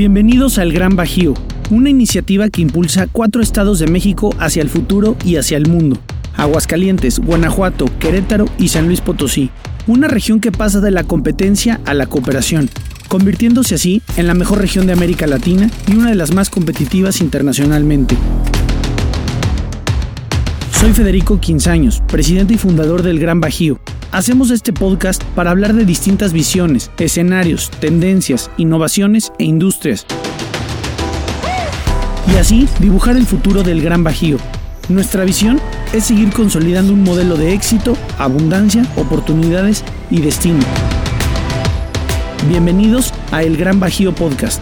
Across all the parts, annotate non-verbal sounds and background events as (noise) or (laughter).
Bienvenidos al Gran Bajío, una iniciativa que impulsa cuatro estados de México hacia el futuro y hacia el mundo. Aguascalientes, Guanajuato, Querétaro y San Luis Potosí. Una región que pasa de la competencia a la cooperación, convirtiéndose así en la mejor región de América Latina y una de las más competitivas internacionalmente. Soy Federico Quinzaños, presidente y fundador del Gran Bajío. Hacemos este podcast para hablar de distintas visiones, escenarios, tendencias, innovaciones e industrias. Y así dibujar el futuro del Gran Bajío. Nuestra visión es seguir consolidando un modelo de éxito, abundancia, oportunidades y destino. Bienvenidos a El Gran Bajío Podcast.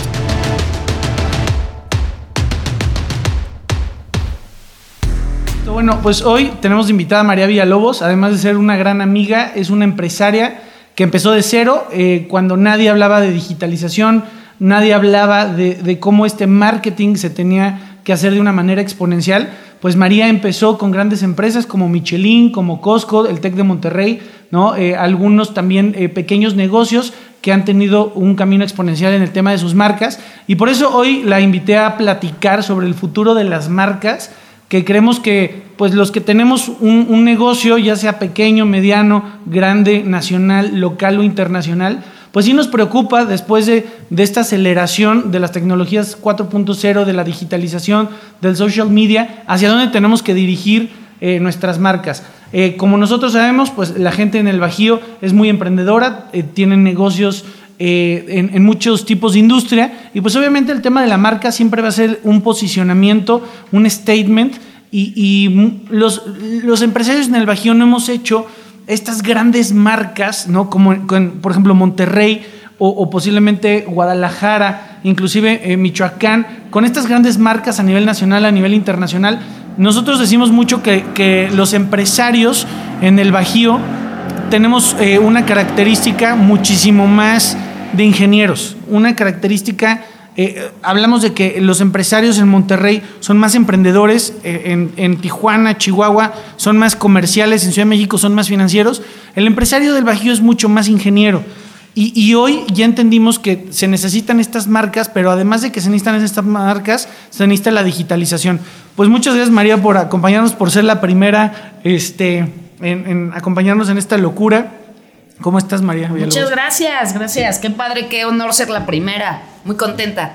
Bueno, pues hoy tenemos invitada a María Villalobos, además de ser una gran amiga, es una empresaria que empezó de cero eh, cuando nadie hablaba de digitalización, nadie hablaba de, cómo este marketing se tenía que hacer de una manera exponencial. Pues María empezó con grandes empresas como Michelin, como Costco, el Tec de Monterrey, ¿no? Eh, algunos también eh, pequeños negocios que han tenido un camino exponencial en el tema de sus marcas. Y por eso hoy la invité a platicar sobre el futuro de las marcas que creemos que pues los que tenemos un, negocio, ya sea pequeño, mediano, grande, nacional, local o internacional, pues sí nos preocupa después de, esta aceleración de las tecnologías 4.0, de la digitalización, del social media, hacia dónde tenemos que dirigir eh, nuestras marcas. Eh, como nosotros sabemos, pues la gente en el Bajío es muy emprendedora, eh, tienen negocios en, en, muchos tipos de industria y pues obviamente el tema de la marca siempre va a ser un posicionamiento, un statement y, los, los, empresarios en el Bajío no hemos hecho estas grandes marcas, ¿no? como por ejemplo Monterrey o, posiblemente Guadalajara, inclusive eh, Michoacán, con estas grandes marcas a nivel nacional, a nivel internacional. Nosotros decimos mucho que, que los empresarios en el Bajío tenemos eh, una característica muchísimo más de ingenieros, una característica eh, hablamos de que los empresarios en Monterrey son más emprendedores, eh, en, Tijuana, Chihuahua son más comerciales, en Ciudad de México son más financieros. El empresario del Bajío es mucho más ingeniero. Y, hoy ya entendimos que se necesitan estas marcas, pero además de que se necesitan estas marcas, se necesita la digitalización. Pues muchas gracias María por acompañarnos, por ser la primera este, en acompañarnos en esta locura. ¿Cómo estás, María? Muchas gracias, gracias. Qué padre, qué honor ser la primera. Muy contenta.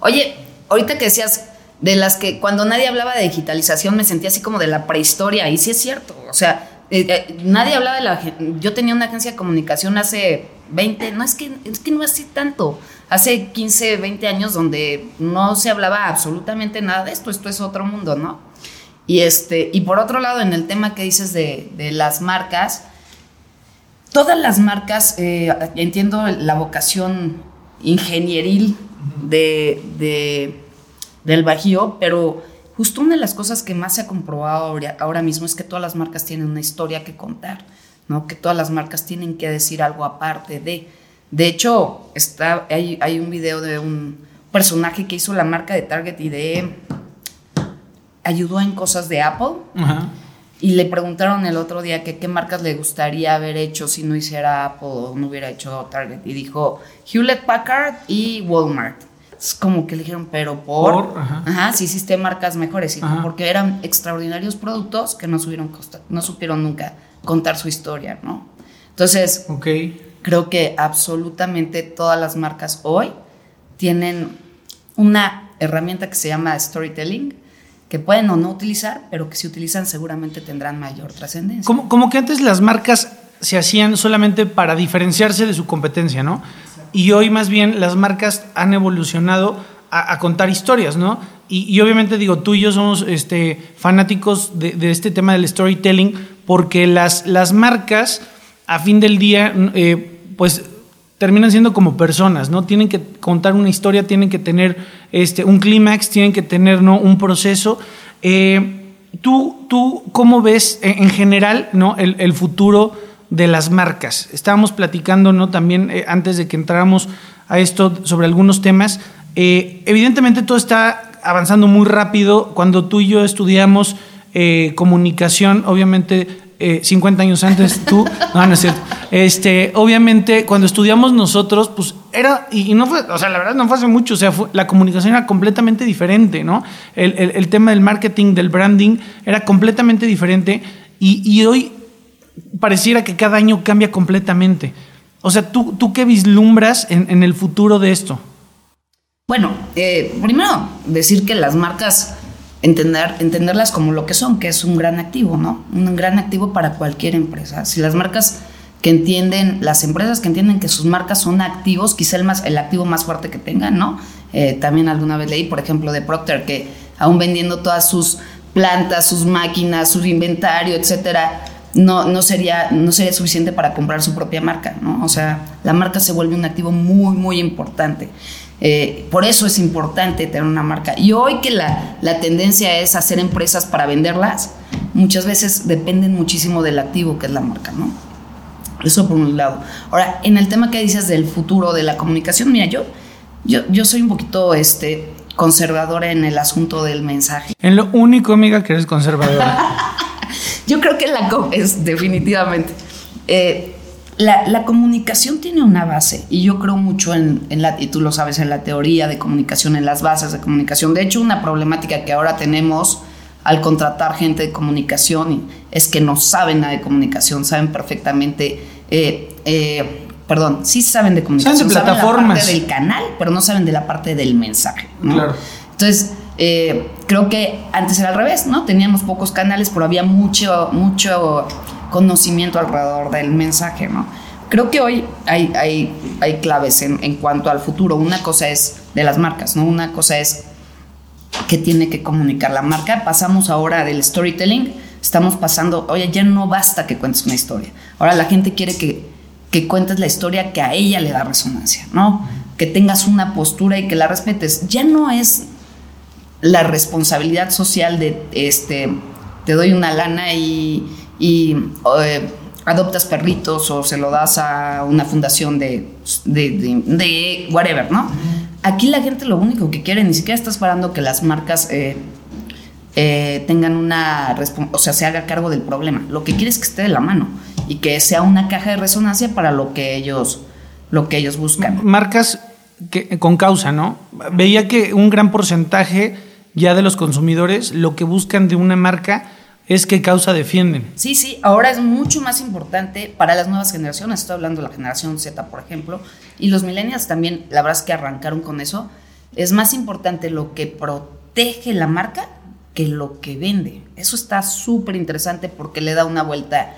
Oye, ahorita que decías de las que cuando nadie hablaba de digitalización me sentía así como de la prehistoria, y sí es cierto. O sea, eh, eh, nadie hablaba de la. Yo tenía una agencia de comunicación hace 20, no es que, es que no así tanto, hace 15, 20 años donde no se hablaba absolutamente nada de esto. Esto es otro mundo, ¿no? Y, este, y por otro lado, en el tema que dices de, de las marcas todas las marcas, eh, entiendo la vocación ingenieril de, del Bajío, pero justo una de las cosas que más se ha comprobado ahora, mismo es que todas las marcas tienen una historia que contar, ¿no? que todas las marcas tienen que decir algo aparte de... De hecho, está, hay, hay un video de un personaje que hizo la marca de Target y de... ayudó en cosas de Apple. Ajá y le preguntaron el otro día que qué marcas le gustaría haber hecho si no hiciera Apple o no hubiera hecho Target. Y dijo Hewlett Packard y Walmart. Es como que le dijeron, pero por. ajá. si hiciste marcas mejores. Y porque eran extraordinarios productos que no, supieron, no supieron nunca contar su historia, ¿no? Entonces, creo que absolutamente todas las marcas hoy tienen una herramienta que se llama storytelling que pueden o no utilizar, pero que si utilizan seguramente tendrán mayor trascendencia. Como, como que antes las marcas se hacían solamente para diferenciarse de su competencia, ¿no? Y hoy más bien las marcas han evolucionado a, contar historias, ¿no? Y, obviamente digo, tú y yo somos este, fanáticos de, este tema del storytelling porque las, las marcas a fin del día, eh, pues terminan siendo como personas, ¿no? Tienen que contar una historia, tienen que tener este, un clímax, tienen que tener ¿no? un proceso. Eh, ¿tú, ¿Tú cómo ves en general ¿no? el, futuro de las marcas? Estábamos platicando ¿no? también eh, antes de que entráramos a esto sobre algunos temas. Eh, evidentemente todo está avanzando muy rápido. Cuando tú y yo estudiamos comunicación, obviamente 50 años antes tú, (laughs) no, no es cierto. Este, obviamente, cuando estudiamos nosotros, pues era, y, no fue, o sea, la verdad no fue hace mucho, o sea, la comunicación era completamente diferente, ¿no? El, el, tema del marketing, del branding, era completamente diferente y, y, hoy pareciera que cada año cambia completamente. O sea, ¿tú, tú qué vislumbras en, en el futuro de esto? Bueno, eh, primero decir que las marcas entender, entenderlas como lo que son, que es un gran activo, ¿no? Un gran activo para cualquier empresa. Si las marcas que entienden, las empresas que entienden que sus marcas son activos, quizá el, más, el activo más fuerte que tengan, ¿no? Eh, también alguna vez leí, por ejemplo, de Procter, que aún vendiendo todas sus plantas, sus máquinas, su inventario, etcétera, no, no, sería, no sería suficiente para comprar su propia marca, ¿no? O sea, la marca se vuelve un activo muy, muy importante. Eh, por eso es importante tener una marca. Y hoy que la, la, tendencia es hacer empresas para venderlas, muchas veces dependen muchísimo del activo que es la marca, ¿no? Eso por un lado. Ahora, en el tema que dices del futuro de la comunicación, mira, yo, yo, yo soy un poquito este, conservadora en el asunto del mensaje. En lo único, amiga, que eres conservadora. (laughs) yo creo que la es definitivamente. Eh, la, comunicación tiene una base y yo creo mucho en, la, y tú lo sabes, en la teoría de comunicación, en las bases de comunicación. De hecho, una problemática que ahora tenemos al contratar gente de comunicación es que no saben nada de comunicación, saben perfectamente, eh, eh, perdón, sí saben de comunicación, saben, de plataformas. la parte del canal, pero no saben de la parte del mensaje. Claro. Entonces, eh, creo que antes era al revés, ¿no? Teníamos pocos canales, pero había mucho, mucho conocimiento alrededor del mensaje, ¿no? Creo que hoy hay, hay, hay claves en, en, cuanto al futuro. Una cosa es de las marcas, ¿no? Una cosa es que tiene que comunicar la marca. Pasamos ahora del storytelling, estamos pasando, oye, ya no basta que cuentes una historia. Ahora la gente quiere que, que cuentes la historia que a ella le da resonancia, ¿no? Que tengas una postura y que la respetes. Ya no es la responsabilidad social de, este, te doy una lana y y eh, adoptas perritos o se lo das a una fundación de, de, whatever, ¿no? Aquí la gente lo único que quiere, ni siquiera está esperando que las marcas eh, eh, tengan una, o sea, se haga cargo del problema. Lo que quiere es que esté de la mano y que sea una caja de resonancia para lo que ellos, lo que ellos buscan. Marcas que, con causa, ¿no? Veía que un gran porcentaje ya de los consumidores lo que buscan de una marca es qué causa defienden. Sí, sí, ahora es mucho más importante para las nuevas generaciones, estoy hablando de la generación Z, por ejemplo, y los millennials también, la verdad es que arrancaron con eso, es más importante lo que protege la marca que lo que vende. Eso está súper interesante porque le da una vuelta.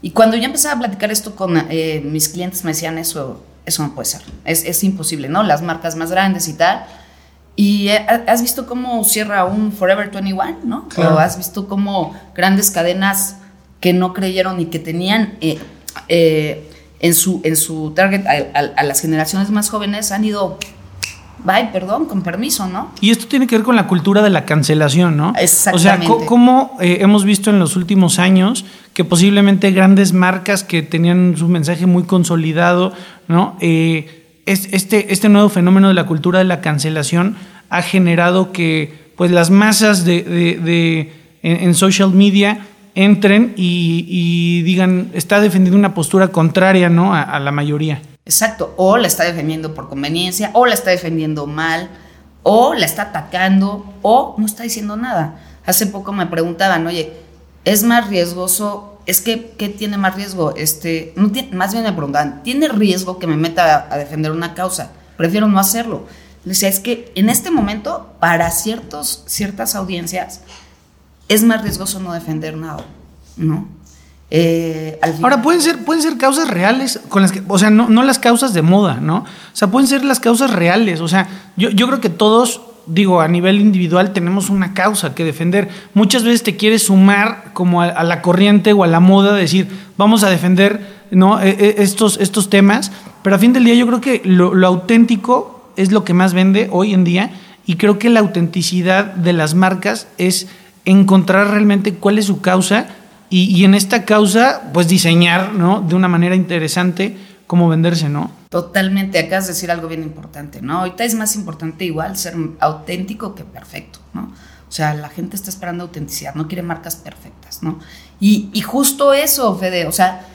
Y cuando yo empezaba a platicar esto con eh, mis clientes me decían eso, eso no puede ser, es, es imposible, ¿no? Las marcas más grandes y tal y has visto cómo cierra un Forever 21, ¿no? O has visto cómo grandes cadenas que no creyeron y que tenían eh, eh, en, su, en su target a, las generaciones más jóvenes han ido, bye, perdón, con permiso, ¿no? Y esto tiene que ver con la cultura de la cancelación, ¿no? Exactamente. O sea, cómo eh, hemos visto en los últimos años que posiblemente grandes marcas que tenían su mensaje muy consolidado, ¿no? Este, este nuevo fenómeno de la cultura de la cancelación ha generado que pues, las masas de, en, social media entren y, digan, está defendiendo una postura contraria ¿no? a, la mayoría. Exacto, o la está defendiendo por conveniencia, o la está defendiendo mal, o la está atacando, o no está diciendo nada. Hace poco me preguntaban, oye, ¿es más riesgoso es que, ¿qué tiene más riesgo? Este, no más bien me ¿tiene riesgo que me meta a, defender una causa? Prefiero no hacerlo. Le decía, es que en este momento, para ciertos, ciertas audiencias, es más riesgoso no defender nada, ¿no? Eh, Ahora, pueden ser, pueden ser causas reales, con las que, o sea, no, no las causas de moda, ¿no? O sea, pueden ser las causas reales. O sea, yo, yo creo que todos digo, a nivel individual tenemos una causa que defender. Muchas veces te quieres sumar como a, la corriente o a la moda, decir, vamos a defender ¿no? E, e, estos, estos temas, pero a fin del día yo creo que lo, auténtico es lo que más vende hoy en día y creo que la autenticidad de las marcas es encontrar realmente cuál es su causa y, y en esta causa pues diseñar ¿no? de una manera interesante cómo venderse, ¿no? Totalmente, acabas de decir algo bien importante, ¿no? Ahorita es más importante igual ser auténtico que perfecto, ¿no? O sea, la gente está esperando autenticidad, no quiere marcas perfectas, ¿no? Y, justo eso, Fede, o sea,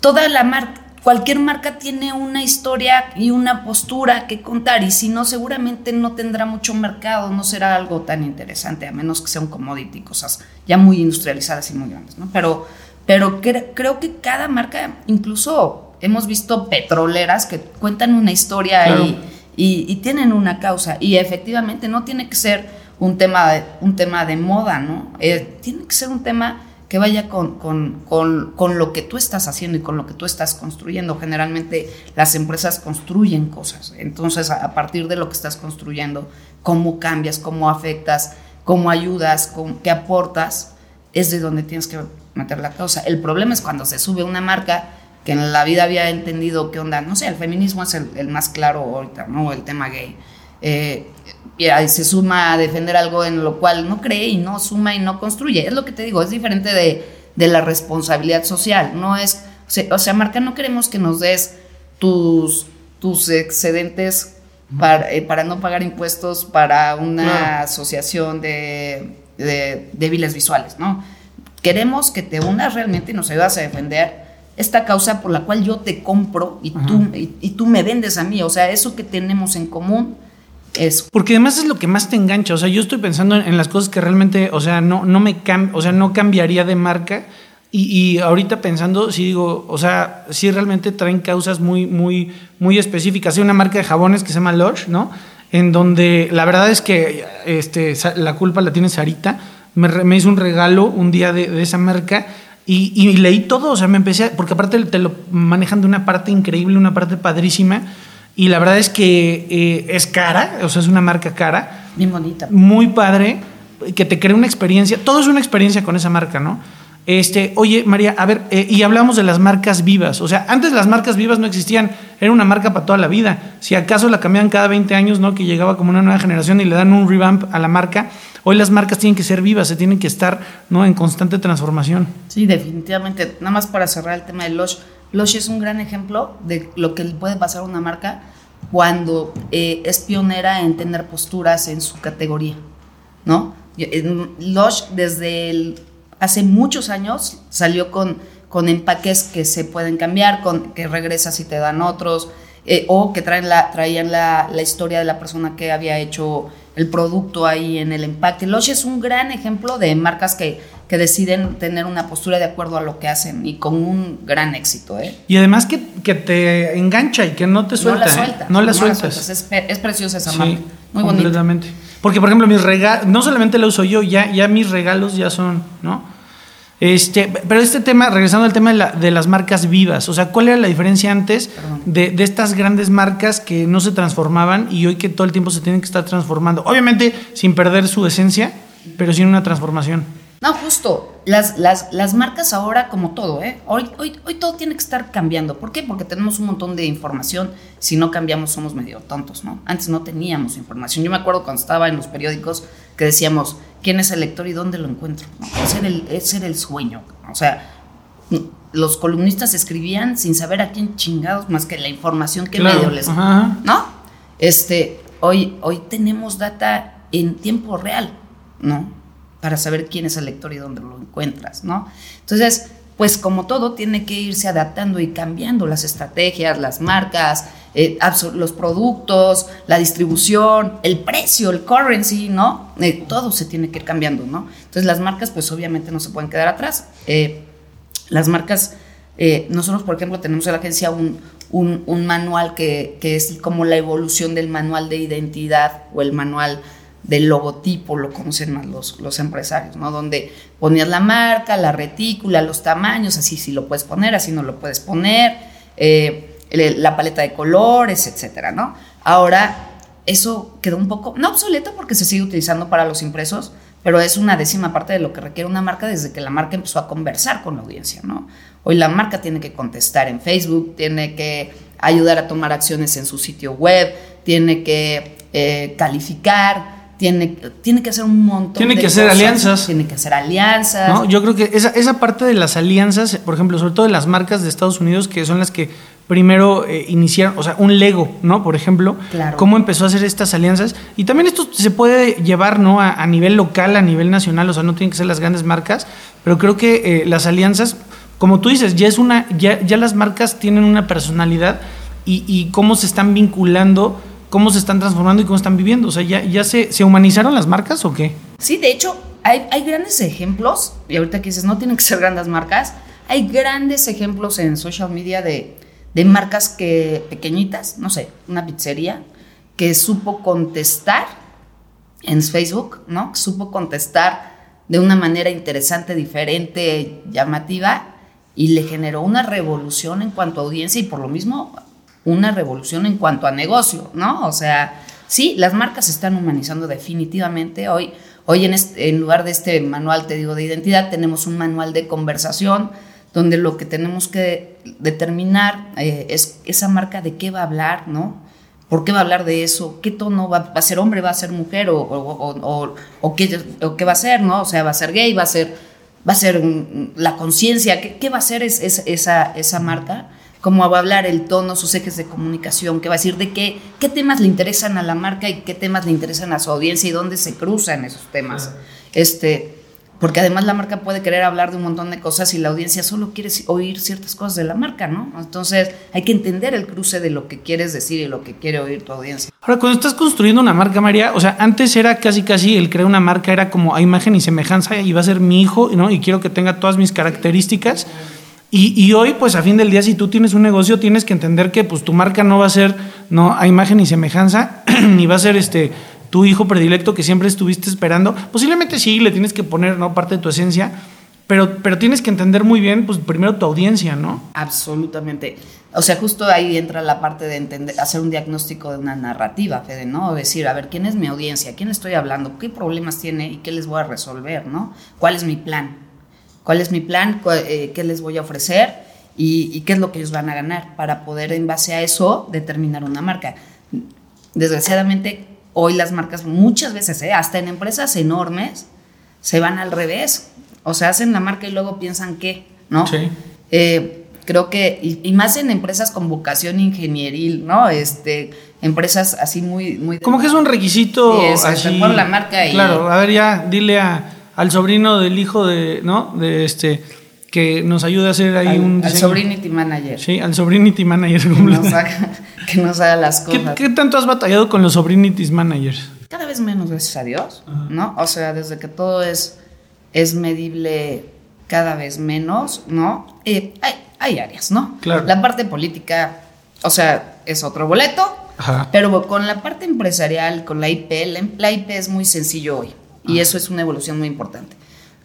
toda la marca, cualquier marca tiene una historia y una postura que contar y si no, seguramente no tendrá mucho mercado, no será algo tan interesante, a menos que sea un commodity, cosas ya muy industrializadas y muy grandes, ¿no? Pero, pero creo que cada marca, incluso hemos visto petroleras que cuentan una historia y, y, tienen una causa y efectivamente no tiene que ser un tema de, un tema de moda, ¿no? Eh, tiene que ser un tema que vaya con, con, con, con, lo que tú estás haciendo y con lo que tú estás construyendo. Generalmente las empresas construyen cosas. Entonces, a, partir de lo que estás construyendo, cómo cambias, cómo afectas, cómo ayudas, qué aportas, es de donde tienes que meter la causa. El problema es cuando se sube una marca que en la vida había entendido qué onda, no sé, el feminismo es el, el más claro ahorita, ¿no? El tema gay. Eh, y ahí se suma a defender algo en lo cual no cree y no suma y no construye. Es lo que te digo, es diferente de, de la responsabilidad social. No es, o sea, Marca, no queremos que nos des tus, tus excedentes para, eh, para no pagar impuestos para una asociación de, de, débiles visuales, ¿no? Queremos que te unas realmente y nos ayudas a defender esta causa por la cual yo te compro y tú, y tú me vendes a mí. O sea, eso que tenemos en común porque además es lo que más te engancha. O sea, yo estoy pensando en, las cosas que realmente, o sea, no, no me o sea, no cambiaría de marca. Y, ahorita pensando, sí digo, o sea, sí realmente traen causas muy, muy, muy específicas. Hay una marca de jabones que se llama Lush, ¿no? En donde la verdad es que este, la culpa la tiene Sarita. Me, hizo un regalo un día de, esa marca y, y, leí todo. O sea, me empecé, porque aparte te lo manejan de una parte increíble, una parte padrísima. Y la verdad es que eh, es cara, o sea, es una marca cara. Bien bonita. Muy padre, que te crea una experiencia. Todo es una experiencia con esa marca, ¿no? Este, oye, María, a ver, eh, y hablamos de las marcas vivas. O sea, antes las marcas vivas no existían, era una marca para toda la vida. Si acaso la cambian cada 20 años, ¿no? Que llegaba como una nueva generación y le dan un revamp a la marca. Hoy las marcas tienen que ser vivas, se tienen que estar, ¿no? En constante transformación. Sí, definitivamente. Nada más para cerrar el tema de los Lush es un gran ejemplo de lo que puede pasar a una marca cuando eh, es pionera en tener posturas en su categoría, ¿no? Lush desde hace muchos años salió con, con empaques que se pueden cambiar, con, que regresas y te dan otros, eh, o que traen la, traían la, la, historia de la persona que había hecho el producto ahí en el empaque. Lush es un gran ejemplo de marcas que que deciden tener una postura de acuerdo a lo que hacen y con un gran éxito. ¿eh? Y además que, que te engancha y que no te suelta. No la, suelta, no la sueltas. Es, es, preciosa esa sí, marca. Muy completamente. Porque, por ejemplo, mis regalos, no solamente la uso yo, ya, ya mis regalos ya son, ¿no? Este, pero este tema, regresando al tema de, la, de, las marcas vivas, o sea, ¿cuál era la diferencia antes de, de, estas grandes marcas que no se transformaban y hoy que todo el tiempo se tienen que estar transformando? Obviamente sin perder su esencia, pero sin una transformación. No, justo. Las, las, las, marcas ahora, como todo, ¿eh? Hoy, hoy, hoy todo tiene que estar cambiando. ¿Por qué? Porque tenemos un montón de información. Si no cambiamos, somos medio tontos, ¿no? Antes no teníamos información. Yo me acuerdo cuando estaba en los periódicos que decíamos, ¿quién es el lector y dónde lo encuentro? Ese, era el, ese era el sueño. O sea, los columnistas escribían sin saber a quién chingados más que la información que medio les. ¿No? Este, hoy, hoy tenemos data en tiempo real, ¿no? Para saber quién es el lector y dónde lo encuentras, ¿no? Entonces, pues como todo, tiene que irse adaptando y cambiando las estrategias, las marcas, eh, los productos, la distribución, el precio, el currency, ¿no? Eh, todo se tiene que ir cambiando, ¿no? Entonces las marcas, pues obviamente no se pueden quedar atrás. Eh, las marcas, nosotros, por ejemplo, tenemos en la agencia un, un, un manual que, que, es como la evolución del manual de identidad o el manual del logotipo, lo conocen más los, los empresarios, ¿no? Donde ponías la marca, la retícula, los tamaños, así sí lo puedes poner, así no lo puedes poner, eh, la paleta de colores, etcétera, ¿no? Ahora, eso quedó un poco, no obsoleto porque se sigue utilizando para los impresos, pero es una décima parte de lo que requiere una marca desde que la marca empezó a conversar con la audiencia, ¿no? Hoy la marca tiene que contestar en Facebook, tiene que ayudar a tomar acciones en su sitio web, tiene que eh, calificar, tiene, tiene que hacer un montón tiene que hacer alianzas tiene que hacer alianzas ¿No? yo creo que esa, esa parte de las alianzas por ejemplo sobre todo de las marcas de Estados Unidos que son las que primero eh, iniciaron, o sea, un Lego, ¿no? Por ejemplo, Claro. cómo empezó a hacer estas alianzas. Y también esto se puede llevar, ¿no? A, a nivel local, a nivel nacional, o sea, no tienen que ser las grandes marcas, pero creo que eh, las alianzas, como tú dices, ya es una, ya, ya las marcas tienen una personalidad y, y cómo se están vinculando, cómo se están transformando y cómo están viviendo. O sea, ya, se humanizaron las marcas o qué? Sí, de hecho, hay, hay grandes ejemplos, y ahorita que dices, no tienen que ser grandes marcas, hay grandes ejemplos en social media de, de marcas que pequeñitas, no sé, una pizzería, que supo contestar en Facebook, ¿no? Supo contestar de una manera interesante, diferente, llamativa, y le generó una revolución en cuanto a audiencia y por lo mismo una revolución en cuanto a negocio, ¿no? O sea, sí, las marcas se están humanizando definitivamente. Hoy, hoy en, lugar de este manual, te digo, de identidad, tenemos un manual de conversación donde lo que tenemos que determinar eh, es esa marca de qué va a hablar, ¿no? ¿Por qué va a hablar de eso? ¿Qué tono va, a ser hombre? ¿Va a ser mujer? ¿O, qué, qué va a ser? ¿no? O sea, ¿va a ser gay? ¿Va a ser, va a ser mm, la conciencia? ¿Qué, va a ser es, es- esa, esa marca? ¿Cómo va a hablar el tono, sus ejes de comunicación? ¿Qué va a decir de qué, qué temas le interesan a la marca y qué temas le interesan a su audiencia y dónde se cruzan esos temas? Este, porque además la marca puede querer hablar de un montón de cosas y la audiencia solo quiere oír ciertas cosas de la marca, ¿no? Entonces hay que entender el cruce de lo que quieres decir y lo que quiere oír tu audiencia. Ahora, cuando estás construyendo una marca, María, o sea, antes era casi casi el crear una marca era como a imagen y semejanza y va a ser mi hijo, ¿no? Y quiero que tenga todas mis características. Y, hoy, pues a fin del día, si tú tienes un negocio, tienes que entender que pues tu marca no va a ser no a imagen y semejanza, (clears throat) ni va a ser este tu hijo predilecto que siempre estuviste esperando. Posiblemente sí, le tienes que poner ¿no? parte de tu esencia, pero, pero tienes que entender muy bien, pues primero tu audiencia, ¿no? Absolutamente. O sea, justo ahí entra la parte de entender, hacer un diagnóstico de una narrativa, Fede, ¿no? Decir, a ver, ¿quién es mi audiencia? ¿Quién estoy hablando? ¿Qué problemas tiene y qué les voy a resolver, ¿no? ¿Cuál es mi plan? ¿Cuál es mi plan? ¿Cuál- eh, ¿Qué les voy a ofrecer? Y, y qué es lo que ellos van a ganar para poder en base a eso determinar una marca. Desgraciadamente, hoy las marcas muchas veces, ¿eh? hasta en empresas enormes, se van al revés. O sea, hacen la marca y luego piensan qué, ¿no? Sí. Eh, creo que, y, y más en empresas con vocación ingenieril, ¿no? Este, empresas así muy... muy Como que es un requisito Sí, es, así. pon la marca y- Claro, a ver ya, dile a, al sobrino del hijo de, ¿no? De este, que nos ayude a hacer ahí al, un al. Sobrinity Manager. Sí, al sobrinity manager. Que nos, haga, que nos haga las ¿Qué, cosas. qué tanto has batallado con los sobrinities managers? Cada vez menos, gracias a Dios, ¿no? O sea, desde que todo es, es medible cada vez menos, ¿no? Eh, hay, hay áreas, ¿no? Claro. La parte política, o sea, es otro boleto, Ajá. pero con la parte empresarial, con la IP, la, la IP es muy sencillo hoy y eso es una evolución muy importante.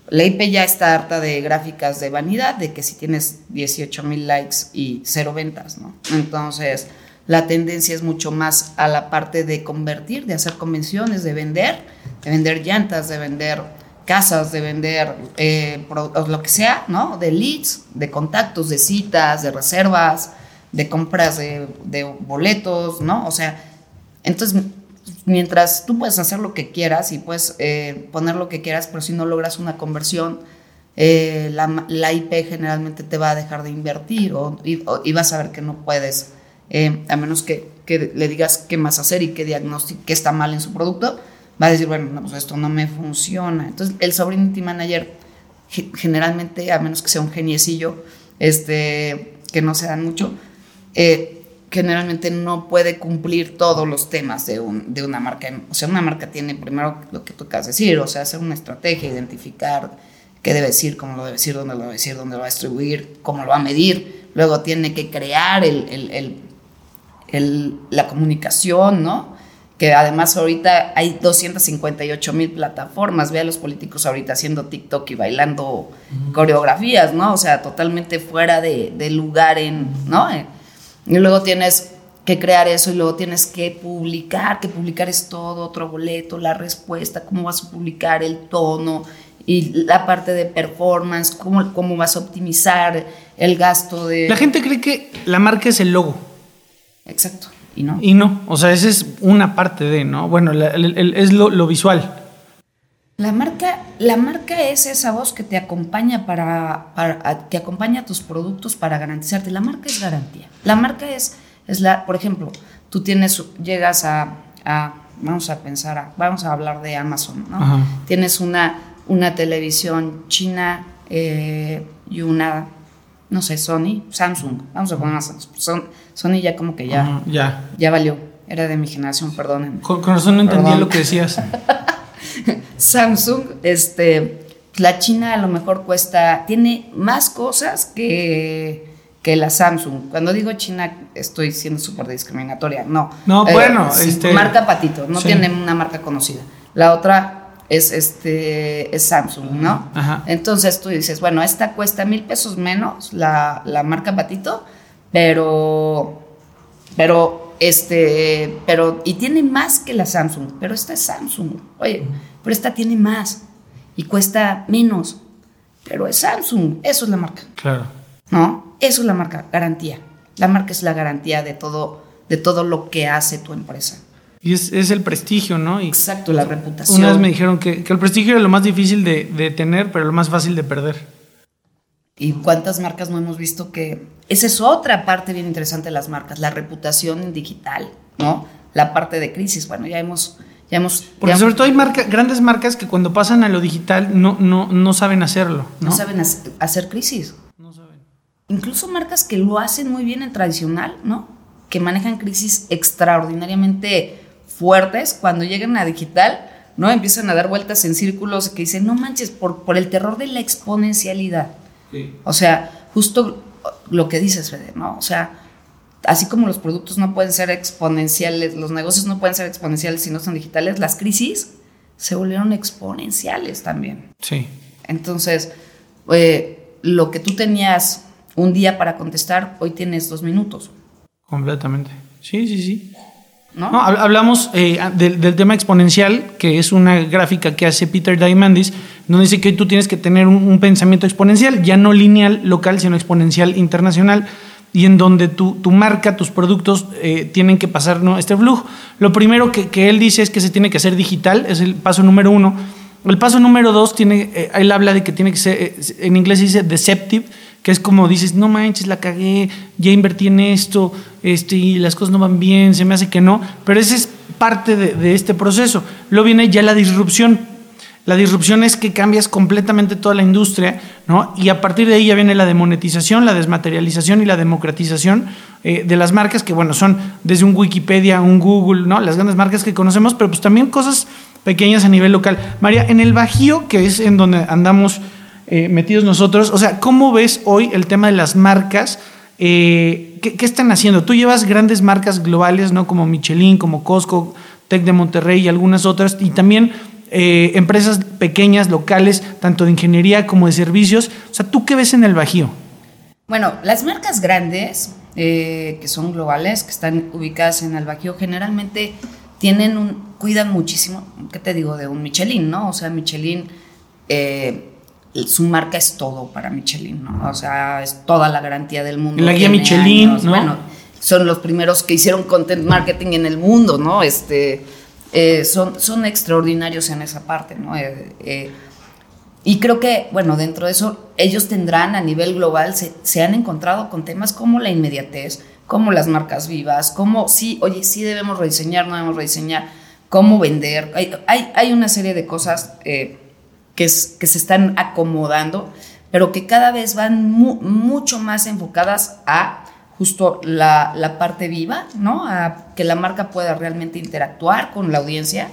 La IP ya está harta de gráficas de vanidad, de que si tienes 18 mil likes y cero ventas, ¿no? Entonces, la tendencia es mucho más a la parte de convertir, de hacer convenciones, de vender, de vender llantas, de vender casas, de vender eh, lo que sea, ¿no? De leads, de contactos, de citas, de reservas, de compras de, de boletos, ¿no? O sea, entonces, mientras tú puedes hacer lo que quieras y puedes eh, poner lo que quieras, pero si no logras una conversión, eh, la, la IP generalmente te va a dejar de invertir o, y, o- y vas a ver que no puedes, eh, a menos que, que le digas qué más hacer y qué diagnóstico, qué está mal en su producto, va a decir, bueno, no, pues esto no me funciona. Entonces, el Sovereignty Manager ge- generalmente, a menos que sea un geniecillo, este, que no se dan mucho, eh, generalmente no puede cumplir todos los temas de, un- de una marca. O sea, una marca tiene primero lo que tú acabas de decir, o sea, hacer una estrategia, identificar qué debe decir, cómo lo debe decir, dónde lo debe decir, dónde lo va a distribuir, cómo lo va a medir. Luego tiene que crear el, el- el- el- la comunicación, ¿no? Que además ahorita hay 258 mil plataformas. Ve a los políticos ahorita haciendo TikTok y bailando coreografías, ¿no? O sea, totalmente fuera de, de lugar en, ¿no? Y luego tienes que crear eso y luego tienes que publicar, que publicar es todo, otro boleto, la respuesta, cómo vas a publicar, el tono y la parte de performance, cómo, cómo vas a optimizar el gasto de... La gente cree que la marca es el logo. Exacto. Y no. Y no, o sea, esa es una parte de, ¿no? Bueno, la- el- el- es lo, lo visual. La marca, la marca es esa voz que te acompaña para, para te acompaña a tus productos para garantizarte. La marca es garantía. La marca es, es la, por ejemplo, tú tienes, llegas a, a vamos a pensar, vamos a hablar de Amazon, ¿no? Tienes una, una televisión china eh, y una, no sé, Sony, Samsung, vamos a poner Samsung. Sony ya como que ya, ya. ya valió, era de mi generación, perdónenme. Con, razón no entendía lo que decías. (laughs) (laughs) Samsung, este, la China a lo mejor cuesta, tiene más cosas que que la Samsung. Cuando digo China estoy siendo súper discriminatoria. No. No, eh, bueno. Este, marca Patito, no tiene una marca conocida. La otra es, este, es Samsung, ¿no? Ajá. Entonces tú dices, bueno, esta cuesta mil pesos menos, la, la marca Patito, pero, pero, este, pero, y tiene más que la Samsung, pero esta es Samsung. Oye, pero esta tiene más y cuesta menos, pero es Samsung, eso es la marca. Claro. ¿no? Eso es la marca, garantía. La marca es la garantía de todo, de todo lo que hace tu empresa. Y es, el prestigio, ¿no? Exacto, la reputación. Una vez me dijeron que, el prestigio era lo más difícil de, tener, pero lo más fácil de perder. ¿Y cuántas marcas no hemos visto que esa es otra parte bien interesante de las marcas, la reputación digital, ¿no? La parte de crisis. Bueno, ya hemos... Ya hemos Porque sobre todo hay grandes marcas que cuando pasan a lo digital no, no, no saben hacerlo. No, no saben hacer crisis incluso marcas que lo hacen muy bien en tradicional, ¿no? Que manejan crisis extraordinariamente fuertes cuando llegan a digital, ¿no? Empiezan a dar vueltas en círculos que dicen, no manches, por, por el terror de la exponencialidad. O sea, justo lo que dices, Fede, ¿no? O sea, así como los productos no pueden ser exponenciales, los negocios no pueden ser exponenciales si no son digitales, las crisis se volvieron exponenciales también. Sí. Entonces, eh, lo que tú tenías un día para contestar, hoy tienes dos minutos. Completamente. Sí, sí, sí. ¿No? hablamos eh, del, tema exponencial, que es una gráfica que hace Peter Diamandis, donde dice que tú tienes que tener un, pensamiento exponencial, ya no lineal local, sino exponencial internacional, y en donde tu, tu marca, tus productos eh, tienen que pasar ¿no? este flujo. Lo primero que, que, él dice es que se tiene que hacer digital, es el paso número uno. El paso número dos, tiene, eh, él habla de que tiene que ser, en inglés dice deceptive, que es como dices, no manches, la cagué, ya invertí en esto, este, y las cosas no van bien, se me hace que no, pero esa es parte de, este proceso. Luego viene ya la disrupción. La disrupción es que cambias completamente toda la industria, ¿no? Y a partir de ahí ya viene la demonetización, la desmaterialización y la democratización eh, de las marcas, que bueno, son desde un Wikipedia, un Google, ¿no? Las grandes marcas que conocemos, pero pues también cosas pequeñas a nivel local. María, en el Bajío, que es en donde andamos eh, metidos nosotros. O sea, ¿cómo ves hoy el tema de las marcas? Eh, ¿qué, están haciendo? Tú llevas grandes marcas globales, ¿no? Como Michelin, como Costco, Tech de Monterrey y algunas otras, y también eh, empresas pequeñas, locales, tanto de ingeniería como de servicios. O sea, ¿tú qué ves en el Bajío? Bueno, las marcas grandes, que son globales, que están ubicadas en el Bajío, generalmente tienen un, cuidan muchísimo, ¿qué te digo? De un Michelin, ¿no? O sea, Michelin su marca es todo para Michelin, ¿no? O sea, es toda la garantía del mundo. La guía Michelin, ¿no? Bueno, son los primeros que hicieron content marketing en el mundo, ¿no? Este, eh, son, son extraordinarios en esa parte, ¿no? Eh, eh, y creo que, bueno, dentro de eso, ellos tendrán a nivel global, se, se, han encontrado con temas como la inmediatez, como las marcas vivas, como sí, oye, sí debemos rediseñar, no debemos rediseñar, cómo vender. Hay, hay, hay una serie de cosas que, que se están acomodando, pero que cada vez van mucho más enfocadas a justo la, la, parte viva, ¿no? A que la marca pueda realmente interactuar con la audiencia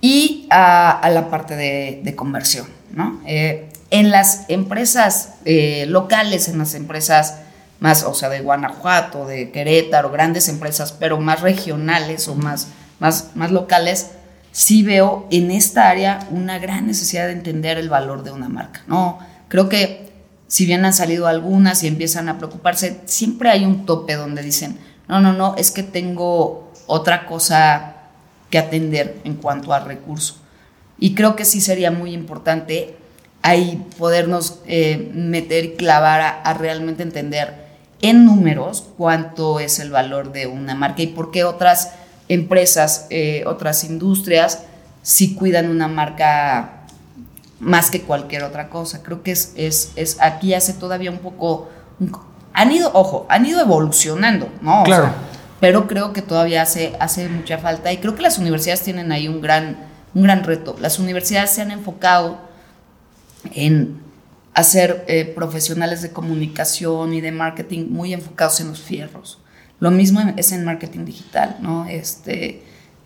y a, a, la parte de, de conversión, ¿no? Eh, en las empresas eh, locales, en las empresas más, o sea, de Guanajuato, de Querétaro, grandes empresas, pero más regionales o más, más, más locales, sí veo en esta área una gran necesidad de entender el valor de una marca. No, creo que si bien han salido algunas y empiezan a preocuparse, siempre hay un tope donde dicen, no, no, no, es que tengo otra cosa que atender en cuanto a recurso. Y creo que sí sería muy importante ahí podernos eh, meter y clavar a realmente entender en números cuánto es el valor de una marca y por qué otras empresas, eh, otras industrias sí cuidan una marca más que cualquier otra cosa. Creo que es, es, es aquí hace todavía un poco, han ido, ojo, han ido evolucionando, ¿no? Claro. pero creo que todavía hace, hace mucha falta y creo que las universidades tienen ahí un gran, un gran reto. Las universidades se han enfocado en hacer eh, profesionales de comunicación y de marketing muy enfocados en los fierros. Lo mismo es en marketing digital, ¿no? Este,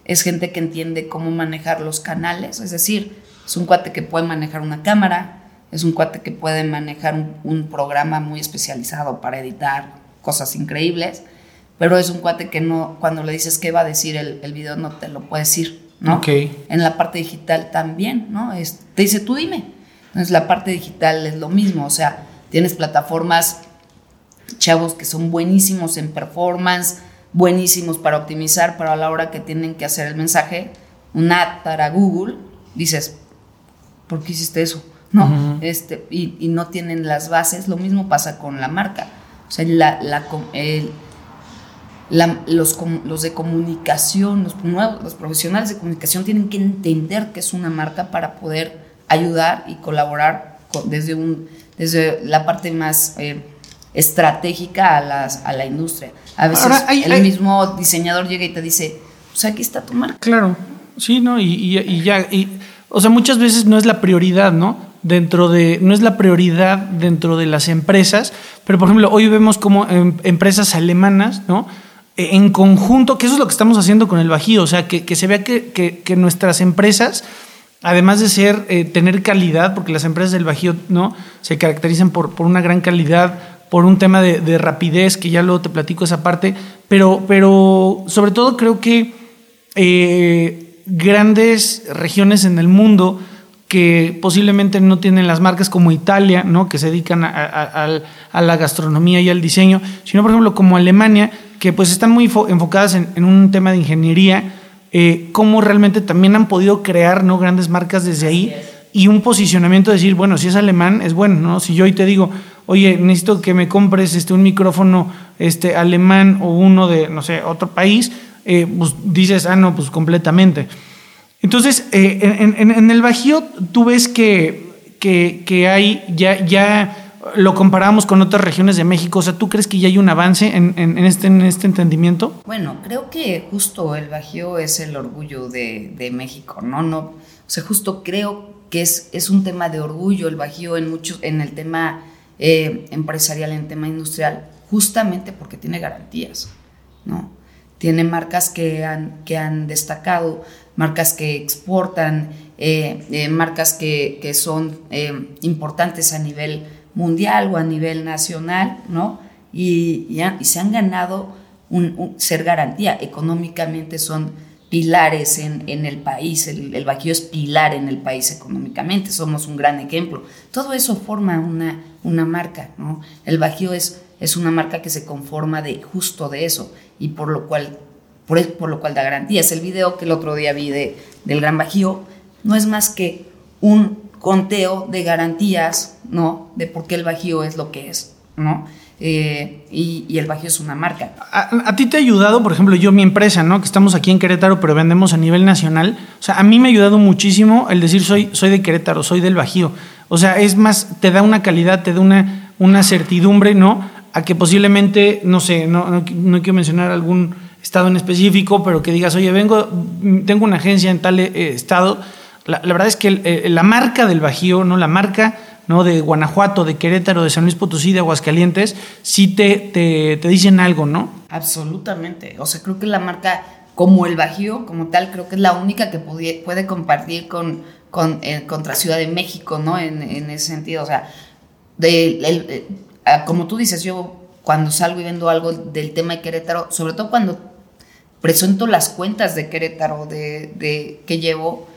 es gente que entiende cómo manejar los canales, es decir, es un cuate que puede manejar una cámara, es un cuate que puede manejar un, programa muy especializado para editar cosas increíbles, pero es un cuate que no, cuando le dices qué va a decir el, el video, no te lo puede decir, ¿no? En la parte digital también, ¿no? Es, te dice, tú dime. Entonces la parte digital es lo mismo, o sea, tienes plataformas, chavos que son buenísimos en performance, buenísimos para optimizar, pero a la hora que tienen que hacer el mensaje, un ad para Google, dices, ¿por qué hiciste eso? No, este, y, no tienen las bases, lo mismo pasa con la marca. O sea, la, los, los, de comunicación, los, nuevos, los profesionales de comunicación tienen que entender que es una marca para poder ayudar y colaborar desde, un, desde la parte más eh, estratégica a, las, a la industria. A veces el mismo diseñador llega y te dice, pues aquí está tu marca. Claro, sí, ¿no? Y, y, ya, y, o sea, muchas veces no es la prioridad, ¿no? Dentro de, no es la prioridad dentro de las empresas, pero por ejemplo, hoy vemos como em, empresas alemanas, ¿no? E, en conjunto, que eso es lo que estamos haciendo con el Bajío, o sea, que, que se vea que, que, nuestras empresas además de ser, eh, tener calidad, porque las empresas del Bajío ¿no? se caracterizan por, por una gran calidad, por un tema de, rapidez, que ya luego te platico esa parte, pero, pero sobre todo creo que eh, grandes regiones en el mundo que posiblemente no tienen las marcas como Italia, ¿no? que se dedican a, la gastronomía y al diseño, sino por ejemplo como Alemania, que pues están muy enfocadas en, en un tema de ingeniería, eh, cómo realmente también han podido crear ¿no? grandes marcas desde ahí y un posicionamiento de decir, bueno, si es alemán, es bueno, ¿no? Si yo hoy te digo, oye, necesito que me compres este, un micrófono este, alemán o uno de, no sé, otro país, eh, pues dices, ah, no, pues completamente. Entonces, eh, en, el Bajío tú ves que, que, hay ya, ya lo comparamos con otras regiones de México. O sea, ¿tú crees que ya hay un avance en, este, en este entendimiento? Bueno, creo que justo el Bajío es el orgullo de, México, ¿no? no O sea, justo creo que es, es un tema de orgullo el Bajío en, muchos, en el tema eh, empresarial, en el tema industrial, justamente porque tiene garantías, ¿no? Tiene marcas que han, que han destacado, marcas que exportan, eh, eh, marcas que, que son importantes a nivel mundial o a nivel nacional, ¿no? Y, se han ganado ser garantía. Económicamente son pilares en, en el país, el, el, Bajío es pilar en el país económicamente, somos un gran ejemplo. Todo eso forma una, una marca, ¿no? El Bajío es, es una marca que se conforma de justo de eso y por lo cual, por, por lo cual da garantías. El video que el otro día vi de, del Gran Bajío no es más que un conteo de garantías, ¿no? De por qué el Bajío es lo que es, ¿no? Eh, y, el Bajío es una marca. A, ti te ha ayudado, por ejemplo, yo, mi empresa, ¿no? Que estamos aquí en Querétaro, pero vendemos a nivel nacional. O sea, a mí me ha ayudado muchísimo el decir soy, soy de Querétaro, soy del Bajío. O sea, es más, te da una calidad, te da una, una certidumbre, ¿no? A que posiblemente, no sé, no, no, quiero mencionar algún estado en específico, pero que digas, oye, vengo, tengo una agencia en tal eh, estado la, verdad es que eh, la marca del Bajío, ¿no? La marca ¿no? de Guanajuato, de Querétaro, de San Luis Potosí, de Aguascalientes, sí te, te, dicen algo, ¿no? Absolutamente. O sea, creo que la marca como el Bajío, como tal, creo que es la única que puede, puede compartir con, con eh, contra Ciudad de México, ¿no? En, ese sentido. O sea, de, eh, como tú dices, yo cuando salgo y vendo algo del tema de Querétaro, sobre todo cuando presento las cuentas de Querétaro de, de que llevo,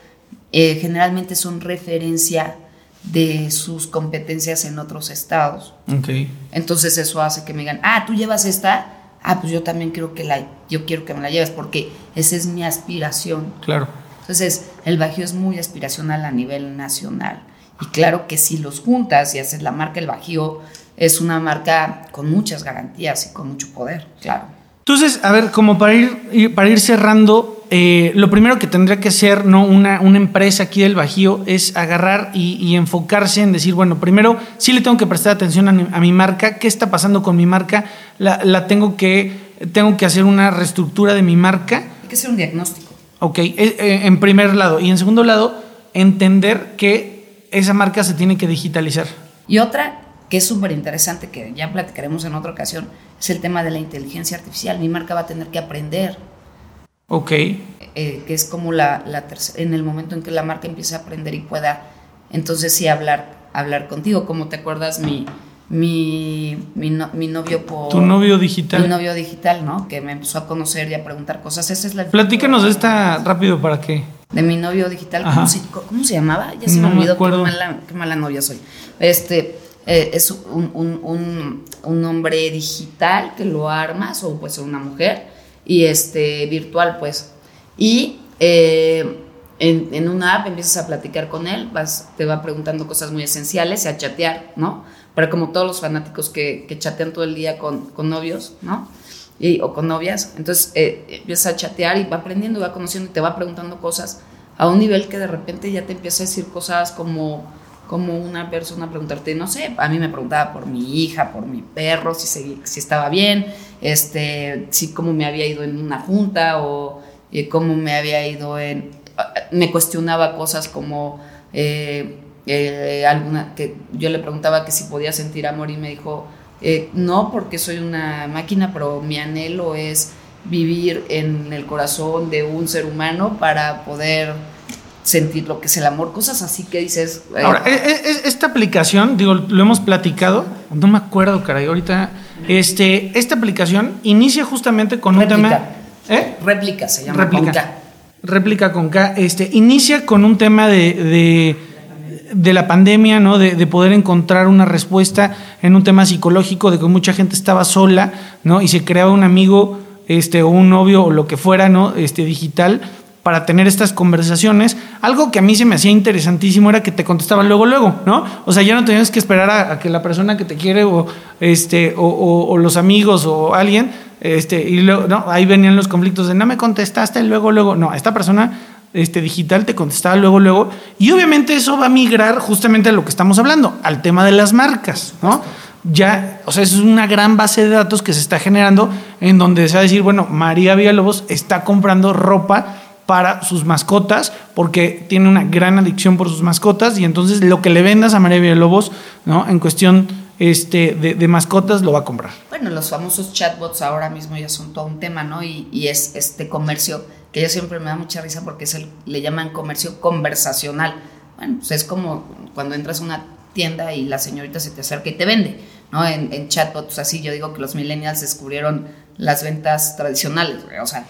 eh, generalmente son referencia de sus competencias en otros estados. Okay. Entonces eso hace que me digan, ah, tú llevas esta, ah, pues yo también quiero que la, yo quiero que me la lleves porque esa es mi aspiración. Claro. Entonces el Bajío es muy aspiracional a nivel nacional y claro que si los juntas y haces la marca El Bajío es una marca con muchas garantías y con mucho poder, claro. Entonces, a ver, como para ir, para ir cerrando, eh, lo primero que tendría que hacer ¿no? una, una empresa aquí del Bajío es agarrar y, enfocarse en decir, bueno, primero sí le tengo que prestar atención a mi, marca, qué está pasando con mi marca, la, tengo, que, tengo que hacer una reestructura de mi marca. Hay que hacer un diagnóstico. Ok, eh, eh, en primer lado. Y en segundo lado, entender que esa marca se tiene que digitalizar. Y otra que es súper interesante, que ya platicaremos en otra ocasión, es el tema de la inteligencia artificial. Mi marca va a tener que aprender. Ok. Eh, que es como la, la en el momento en que la marca empiece a aprender y pueda, entonces sí hablar, hablar contigo. Como te acuerdas, mi, mi, mi, novio por... Tu novio digital. Mi novio digital, ¿no? Que me empezó a conocer y a preguntar cosas. Esa es la... Platícanos de esta rápido para qué. De mi novio digital. ¿Cómo se, ¿Cómo se, llamaba? Ya se me olvidó. Qué mala, qué mala novia soy. Este eh, es un, un, un, hombre digital que lo armas, o puede ser una mujer, y este, virtual, pues. Y eh, en, en, una app empiezas a platicar con él, vas, te va preguntando cosas muy esenciales y a chatear, ¿no? Pero como todos los fanáticos que, que chatean todo el día con, con novios, ¿no? Y, o con novias, entonces eh, empiezas a chatear y va aprendiendo, va conociendo y te va preguntando cosas a un nivel que de repente ya te empieza a decir cosas como como una persona preguntarte, no sé, a mí me preguntaba por mi hija, por mi perro, si, si estaba bien, este, si cómo me había ido en una junta o eh, cómo me había ido en... Me cuestionaba cosas como eh, eh, alguna, que yo le preguntaba que si podía sentir amor y me dijo, no, porque soy una máquina, pero mi anhelo es vivir en el corazón de un ser humano para poder sentir lo que es el amor, cosas así que dices. Ahora, e, e, esta aplicación, digo, lo hemos platicado, no me acuerdo, caray, ahorita, este, esta aplicación inicia justamente con un tema. ¿eh? Réplica se llama. Réplica. Con K. Réplica con K. Este, inicia con un tema de, de, la pandemia, ¿no? De, de, poder encontrar una respuesta en un tema psicológico, de que mucha gente estaba sola, ¿no? Y se creaba un amigo, este, o un novio, o lo que fuera, ¿no? Este, digital para tener estas conversaciones. Algo que a mí se me hacía interesantísimo era que te contestaba luego, luego, ¿no? O sea, ya no tenías que esperar a, que la persona que te quiere o, este, o, los amigos o alguien, este, y luego, no, ahí venían los conflictos de no me contestaste luego, luego. No, esta persona este, digital te contestaba luego, luego. Y obviamente eso va a migrar justamente a lo que estamos hablando, al tema de las marcas, ¿no? ya, o sea, es una gran base de datos que se está generando en donde se va a decir, bueno, María Villalobos está comprando ropa para sus mascotas, porque tiene una gran adicción por sus mascotas, y entonces lo que le vendas a María Villalobos, ¿no? En cuestión este, de, mascotas, lo va a comprar. Bueno, los famosos chatbots ahora mismo ya son todo un tema, ¿no? Y, es este comercio que yo siempre me da mucha risa porque es el, le llaman comercio conversacional. Bueno, pues es como cuando entras a una tienda y la señorita se te acerca y te vende, ¿no? En, en chatbots así, yo digo que los millennials descubrieron las ventas tradicionales, o sea,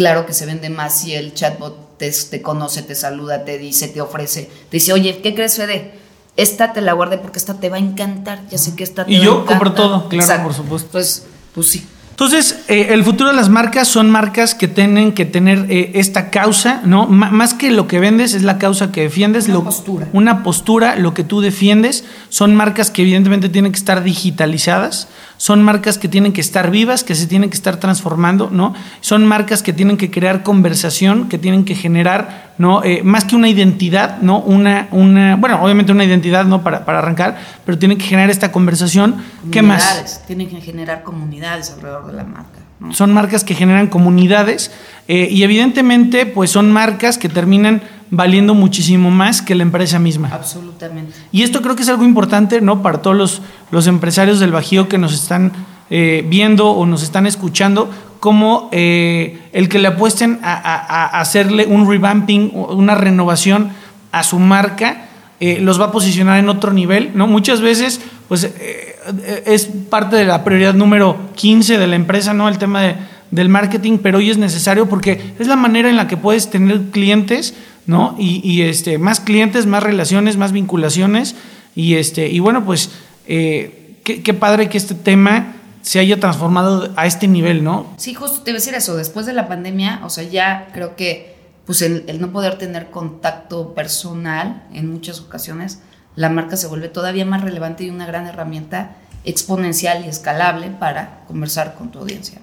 claro que se vende más si el chatbot te, conoce, te saluda, te dice, te ofrece, te dice, oye, ¿qué crees, Fede? Esta te la guardé porque esta te va a encantar. Ya sé que esta te y va yo compro todo, claro, por supuesto. Pues, pues sí. Entonces, eh, el futuro de las marcas son marcas que tienen que tener eh, esta causa, ¿no? más que lo que vendes es la causa que defiendes. Una postura. Una postura, lo que tú defiendes. Son marcas que evidentemente tienen que estar digitalizadas. Son marcas que tienen que estar vivas, que se tienen que estar transformando, ¿no? Son marcas que tienen que crear conversación, que tienen que generar, ¿no? Eh, más que una identidad, ¿no? Una, una, bueno, obviamente una identidad, ¿no? Para, para arrancar, pero tienen que generar esta conversación. ¿Qué más? Tienen que generar comunidades alrededor de la marca. Son marcas que generan comunidades eh, y evidentemente pues son marcas que terminan valiendo muchísimo más que la empresa misma. Absolutamente. Y esto creo que es algo importante ¿no? para todos los, los empresarios del Bajío que nos están eh, viendo o nos están escuchando, como eh, el que le apuesten a, hacerle un revamping, una renovación a su marca, los va a posicionar en otro nivel. ¿no? Muchas veces pues eh, es parte de la prioridad número 15 de la empresa, ¿no? El tema de, del marketing, pero hoy es necesario porque es la manera en la que puedes tener clientes, ¿no? Y, este, más clientes, más relaciones, más vinculaciones. Y, este, y bueno, pues eh, qué, padre que este tema se haya transformado a este nivel, ¿no? Sí, justo te iba a decir eso. Después de la pandemia, o sea, ya creo que pues el, el no poder tener contacto personal en muchas ocasiones la marca se vuelve todavía más relevante y una gran herramienta exponencial y escalable para conversar con tu audiencia.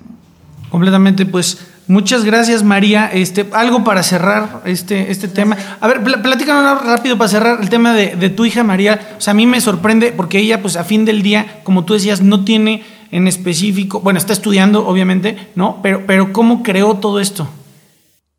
Completamente, pues Muchas gracias, María. Este, algo para cerrar este, este tema. A ver, platícanos rápido para cerrar el tema de, de, tu hija María. O sea, a mí me sorprende porque ella, pues a fin del día, como tú decías, no tiene en específico, bueno, está estudiando, obviamente, ¿no? Pero, pero ¿cómo creó todo esto?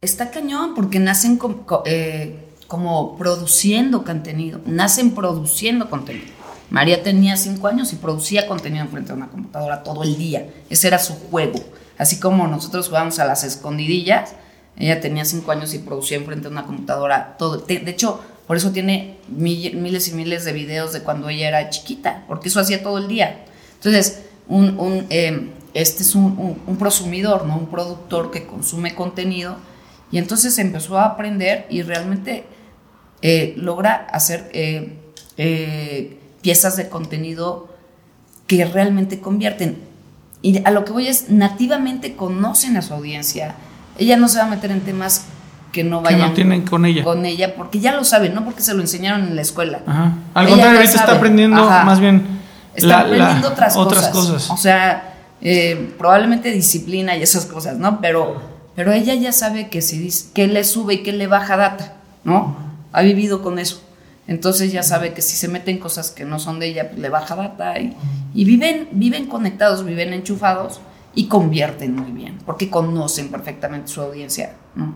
Está cañón porque nacen eh, como produciendo contenido, nacen produciendo contenido. María tenía cinco años y producía contenido enfrente de una computadora todo el día. Ese era su juego. Así como nosotros jugábamos a las escondidillas, ella tenía cinco años y producía enfrente de una computadora todo. De hecho, por eso tiene miles y miles de videos de cuando ella era chiquita, porque eso hacía todo el día. Entonces, un, eh, este es un, un, prosumidor, ¿no? un productor que consume contenido y entonces empezó a aprender y realmente eh, logra hacer eh, eh, piezas de contenido que realmente convierten. Y a lo que voy es, nativamente conocen a su audiencia. Ella no se va a meter en temas que no vayan tienen con ella. Con ella, porque ya lo saben, no porque se lo enseñaron en la escuela. Al contrario, ahorita está aprendiendo más bien. Está aprendiendo otras, otras cosas. O sea, probablemente disciplina y esas cosas, ¿no? Pero pero ella ya sabe que, si dice, que le sube y que le baja data, ¿no? Ha vivido con eso. Entonces ya sabe que si se meten cosas que no son de ella, pues le baja data. Y, y viven, viven conectados, viven enchufados y convierten muy bien, porque conocen perfectamente su audiencia, ¿no?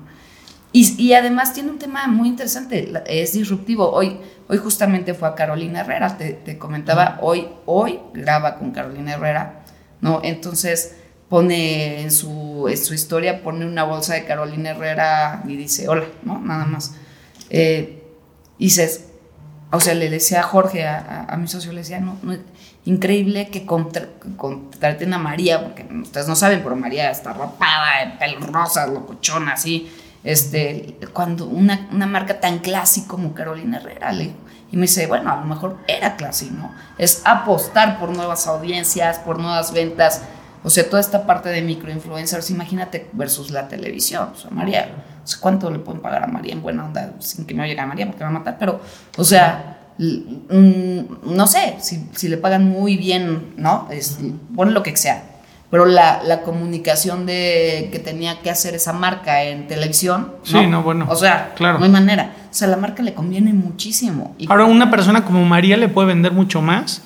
Y, y, además tiene un tema muy interesante, es disruptivo. Hoy, hoy justamente fue a Carolina Herrera, te, te comentaba, hoy, hoy graba con Carolina Herrera, ¿no? Entonces pone en su, su historia, pone una bolsa de Carolina Herrera y dice, hola, ¿no? Nada más. Eh, y dices, o sea, le decía a Jorge, a, mi socio, le decía, no, increíble que contraten a María, porque ustedes no saben, pero María está rapada, de pelo rosa, locochona, así. Este, cuando una, una marca tan clásica como Carolina Herrera, le y me dice, bueno, a lo mejor era clásico, ¿no? Es apostar por nuevas audiencias, por nuevas ventas, o sea, toda esta parte de microinfluencers, imagínate versus la televisión. O sea, María, no sé cuánto le pueden pagar a María en buena onda sin que me oiga a María porque me va a matar, pero, o sea, mm, no sé, si, si, le pagan muy bien, ¿no? Es, pon lo que sea. Pero la, la, comunicación de que tenía que hacer esa marca en televisión. ¿no? Sí, no, bueno. O sea, claro. no hay manera. O sea, la marca le conviene muchísimo. Ahora, una persona como María le puede vender mucho más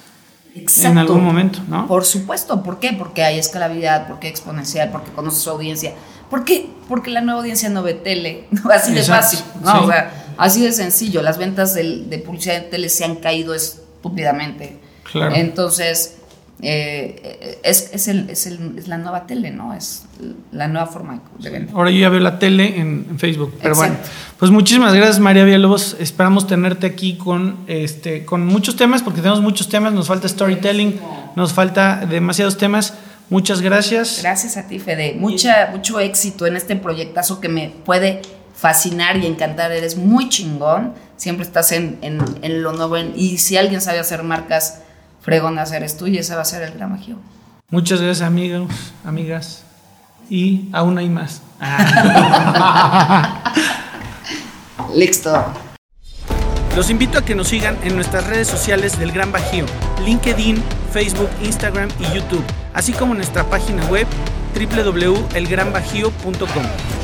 en algún momento, ¿no? Por supuesto, ¿por qué? Porque hay escalabilidad, porque exponencial, porque conoce su audiencia. ¿Por qué? Porque la nueva audiencia no ve tele, (laughs) así de fácil, ¿no? O sea, así de sencillo. Las ventas de, de publicidad en tele se han caído estúpidamente. Claro. Entonces, eh, es, es, el, es, el, es, la nueva tele, ¿no? Es la nueva forma de vender. Ahora yo ya veo la tele en, Facebook. Pero bueno, pues muchísimas gracias María Villalobos. Esperamos tenerte aquí con, este, con muchos temas, porque tenemos muchos temas, nos falta storytelling, nos falta demasiados temas. Muchas gracias. Gracias a ti, Fede. Mucha, mucho éxito en este proyectazo que me puede fascinar y encantar. Eres muy chingón. Siempre estás en, en, en lo nuevo. y si alguien sabe hacer marcas fregonas eres tú y ese va a ser el gran magio. Muchas gracias amigos, amigas. Y aún hay más. (laughs) Listo. Los invito a que nos sigan en nuestras redes sociales del Gran Bajío, LinkedIn, Facebook, Instagram y YouTube, así como en nuestra página web www.elgranbajío.com.